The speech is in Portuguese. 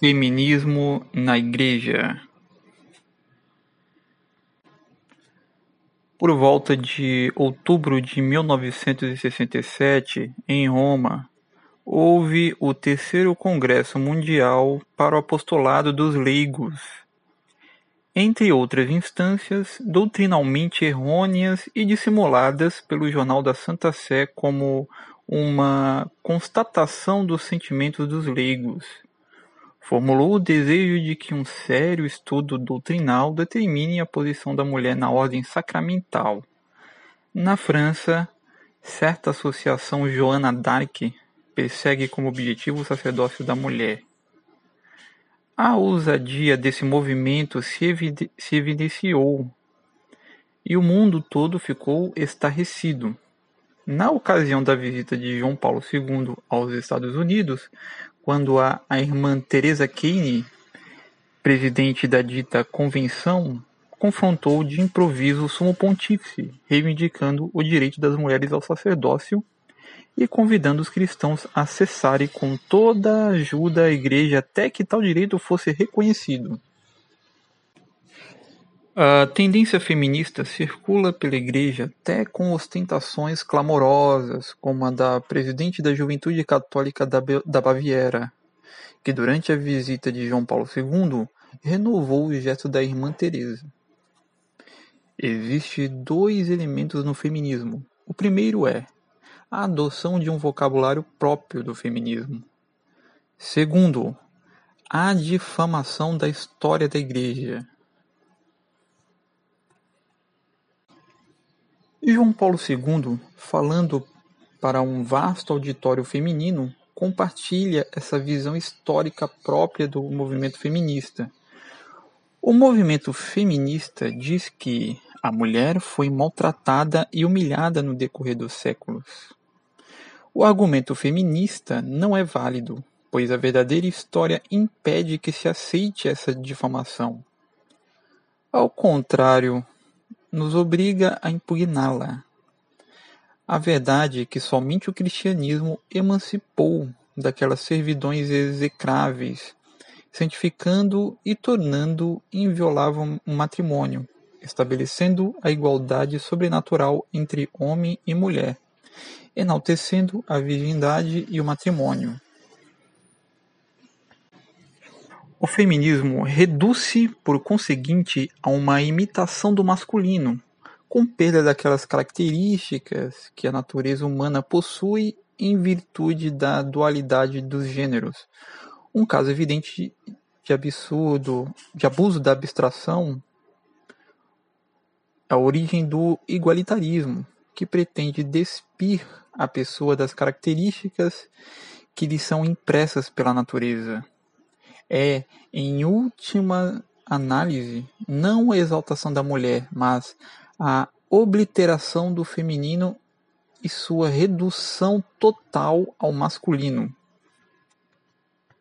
Feminismo na Igreja Por volta de outubro de mil novecentos e sessenta e sete, em Roma, houve o Terceiro Congresso Mundial para o Apostolado dos Leigos. Entre outras instâncias, doutrinalmente errôneas e dissimuladas pelo Jornal da Santa Sé como uma constatação dos sentimentos dos leigos Formulou o desejo de que um sério estudo doutrinal determine a posição da mulher na ordem sacramental. Na França, certa associação Joana d'Arc persegue como objetivo o sacerdócio da mulher. A ousadia desse movimento se, evide se evidenciou e o mundo todo ficou estarrecido. Na ocasião da visita de João Paulo II aos Estados Unidos, quando a, a irmã Teresa Kane, presidente da dita convenção, confrontou de improviso o sumo pontífice, reivindicando o direito das mulheres ao sacerdócio e convidando os cristãos a cessarem com toda a ajuda à igreja até que tal direito fosse reconhecido. A tendência feminista circula pela Igreja até com ostentações clamorosas, como a da presidente da Juventude Católica da Baviera, que durante a visita de João Paulo II renovou o gesto da irmã Teresa. Existem dois elementos no feminismo. O primeiro é a adoção de um vocabulário próprio do feminismo. Segundo, a difamação da história da Igreja João Paulo II, falando para um vasto auditório feminino, compartilha essa visão histórica própria do movimento feminista. O movimento feminista diz que a mulher foi maltratada e humilhada no decorrer dos séculos. O argumento feminista não é válido, pois a verdadeira história impede que se aceite essa difamação. Ao contrário nos obriga a impugná-la. A verdade é que somente o cristianismo emancipou daquelas servidões execráveis, santificando e tornando inviolável um matrimônio, estabelecendo a igualdade sobrenatural entre homem e mulher, enaltecendo a virgindade e o matrimônio. O feminismo reduz-se, por conseguinte, a uma imitação do masculino, com perda daquelas características que a natureza humana possui em virtude da dualidade dos gêneros. Um caso evidente de absurdo, de abuso da abstração, é a origem do igualitarismo, que pretende despir a pessoa das características que lhe são impressas pela natureza é, em última análise, não a exaltação da mulher, mas a obliteração do feminino e sua redução total ao masculino.